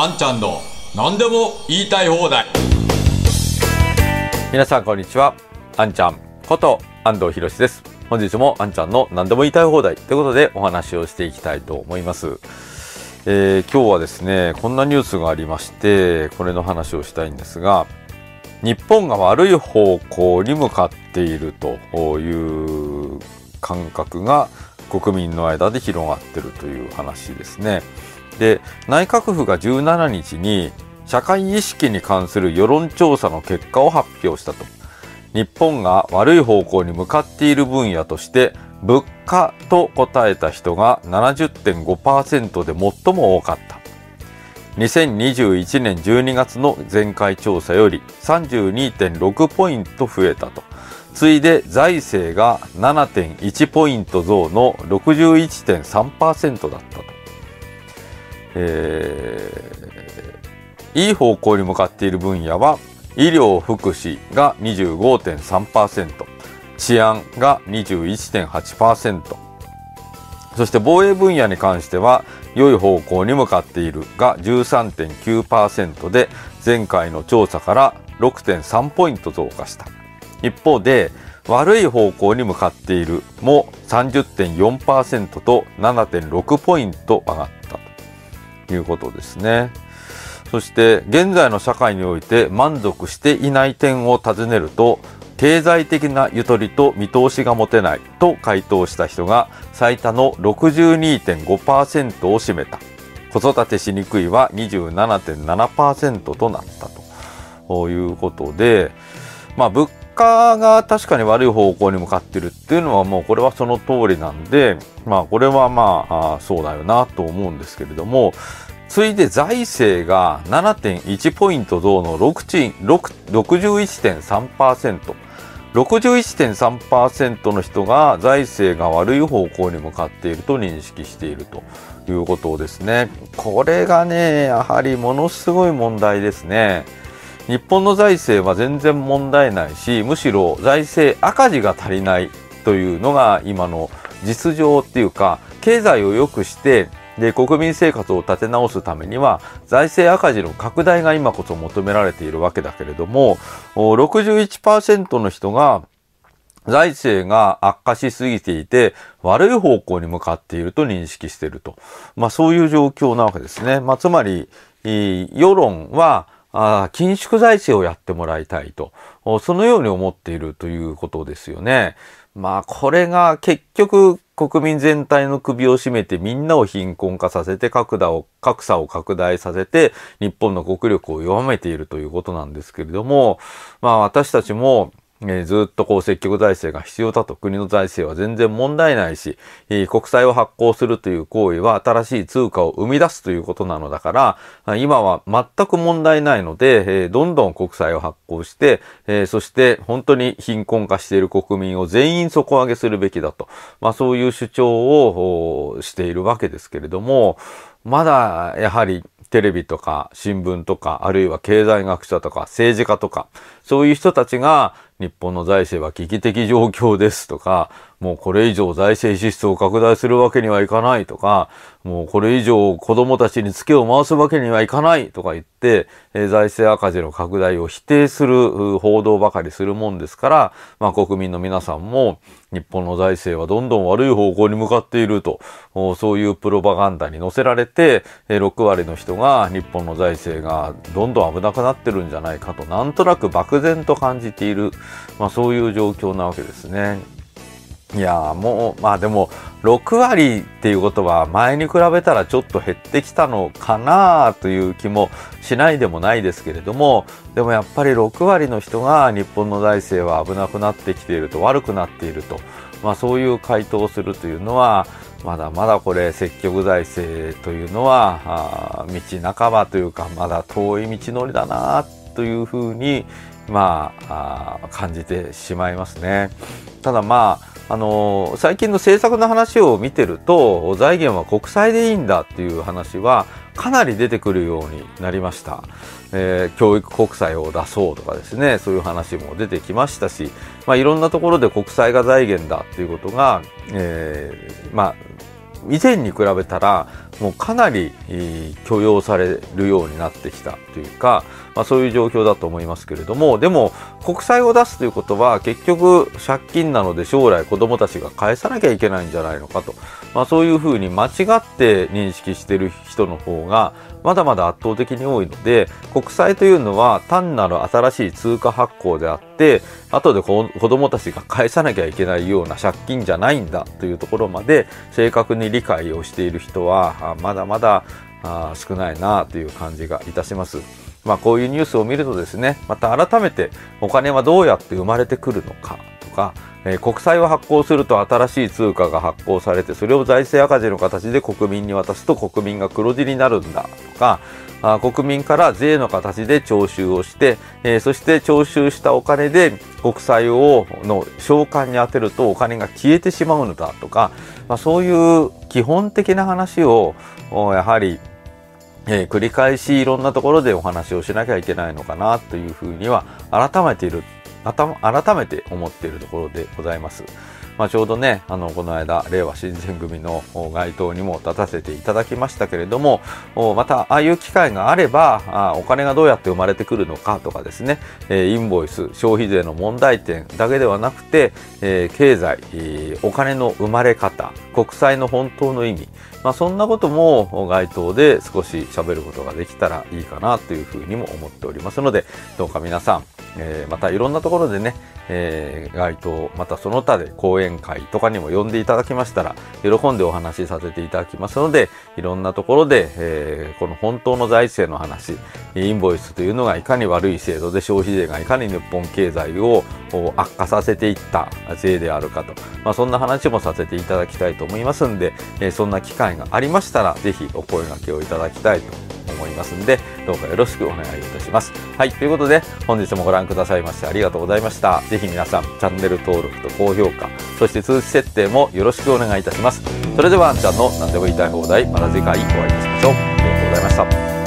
あんちゃんの何でも言いたい放題。皆さんこんにちは。あんちゃんこと安藤博です。本日もあんちゃんの何でも言いたい放題ということでお話をしていきたいと思います。えー、今日はですねこんなニュースがありましてこれの話をしたいんですが日本が悪い方向に向かっているという感覚が国民の間で広がってるという話ですね。で内閣府が17日に社会意識に関する世論調査の結果を発表したと。日本が悪い方向に向かっている分野として物価と答えた人が70.5%で最も多かった。2021年12月の前回調査より32.6ポイント増えたと。次いで財政が7.1ポイント増の61.3%だった、えー、いい方向に向かっている分野は医療福祉が25.3%治安が21.8%そして防衛分野に関しては良い方向に向かっているが13.9%で前回の調査から6.3ポイント増加した。一方で悪い方向に向かっているも30.4%と7.6ポイント上がった。いうことですね。そして現在の社会において満足していない点を尋ねると経済的なゆとりと見通しが持てないと回答した人が最多の62.5%を占めた子育てしにくいは27.7%となったということで、まあ、物価が確かに悪い方向に向かってるっていうのはもうこれはその通りなんで、まあこれはまあそうだよなと思うんですけれども、次いで財政が7.1ポイント増の61.3%。61.3%の人が財政が悪い方向に向かっていると認識しているということですね。これがね、やはりものすごい問題ですね。日本の財政は全然問題ないしむしろ財政赤字が足りないというのが今の実情っていうか経済を良くしてで国民生活を立て直すためには財政赤字の拡大が今こそ求められているわけだけれども61%の人が財政が悪化しすぎていて悪い方向に向かっていると認識していると、まあ、そういう状況なわけですね。まあ、つまり世論はあ緊縮財政をやってもらいたいと、そのように思っているということですよね。まあ、これが結局国民全体の首を絞めてみんなを貧困化させて格差を格差を拡大させて日本の国力を弱めているということなんですけれども、まあ私たちもえー、ずっとこう積極財政が必要だと国の財政は全然問題ないし、え、国債を発行するという行為は新しい通貨を生み出すということなのだから、今は全く問題ないので、え、どんどん国債を発行して、えそして本当に貧困化している国民を全員底上げするべきだと、まあそういう主張をしているわけですけれども、まだやはりテレビとか新聞とか、あるいは経済学者とか政治家とか、そういう人たちが日本の財政は危機的状況ですとか、もうこれ以上財政支出を拡大するわけにはいかないとか、もうこれ以上子供たちにツケを回すわけにはいかないとか言って、え財政赤字の拡大を否定する報道ばかりするもんですから、まあ国民の皆さんも日本の財政はどんどん悪い方向に向かっていると、そういうプロパガンダに乗せられて、6割の人が日本の財政がどんどん危なくなってるんじゃないかと、なんとなく漠然と感じている、まあそういう状況なわけですね。いやもうまあでも6割っていうことは前に比べたらちょっと減ってきたのかなという気もしないでもないですけれどもでもやっぱり6割の人が日本の財政は危なくなってきていると悪くなっていると、まあ、そういう回答をするというのはまだまだこれ積極財政というのは道半ばというかまだ遠い道のりだなというふうにまあ感じてしまいますね。ただまああの最近の政策の話を見てると財源は国債でいいんだっていう話はかなり出てくるようになりました、えー、教育国債を出そうとかですねそういう話も出てきましたし、まあ、いろんなところで国債が財源だっていうことが、えー、まあ以前に比べたらもうかなり許容されるようになってきたというか、まあ、そういう状況だと思いますけれどもでも国債を出すということは結局借金なので将来子どもたちが返さなきゃいけないんじゃないのかと、まあ、そういうふうに間違って認識している人の方がまだまだ圧倒的に多いので国債というのは単なる新しい通貨発行であって後で子どもたちが返さなきゃいけないような借金じゃないんだというところまで正確に理解をしている人はまだまだあ少ないなという感じがいたします。まあ、こういうニュースを見るとですねまた改めてお金はどうやって生まれてくるのかとかえー、国債を発行すると新しい通貨が発行されてそれを財政赤字の形で国民に渡すと国民が黒字になるんだとか国民から税の形で徴収をして、えー、そして徴収したお金で国債をの償還に充てるとお金が消えてしまうのだとか、まあ、そういう基本的な話をやはりえー、繰り返しいろんなところでお話をしなきゃいけないのかなというふうには改めている改めて思っているところでございます。まあ、ちょうどね、あの、この間、令和新選組の街頭にも立たせていただきましたけれども、また、ああいう機会があれば、あお金がどうやって生まれてくるのかとかですね、えインボイス、消費税の問題点だけではなくて、え経済、お金の生まれ方、国債の本当の意味、まあ、そんなことも街頭で少し喋ることができたらいいかなというふうにも思っておりますので、どうか皆さん、えー、またいろんなところでね、えー、街頭、またその他で講演会とかにも呼んでいただきましたら、喜んでお話しさせていただきますので、いろんなところで、えー、この本当の財政の話、インボイスというのがいかに悪い制度で消費税がいかに日本経済を悪化させていった税であるかと、まあ、そんな話もさせていただきたいと思いますんで、えー、そんな機会がありましたら、ぜひお声掛けをいただきたいと思いますんで、どうかよろしくお願いいたします。はい、ということで、本日もご覧くださいましてありがとうございました。ぜひ皆さん、チャンネル登録と高評価、そして通知設定もよろしくお願いいたします。それでは、あんちゃんの何でも言いたい放題、また次回お会いいたしましょう。ありがとうございました。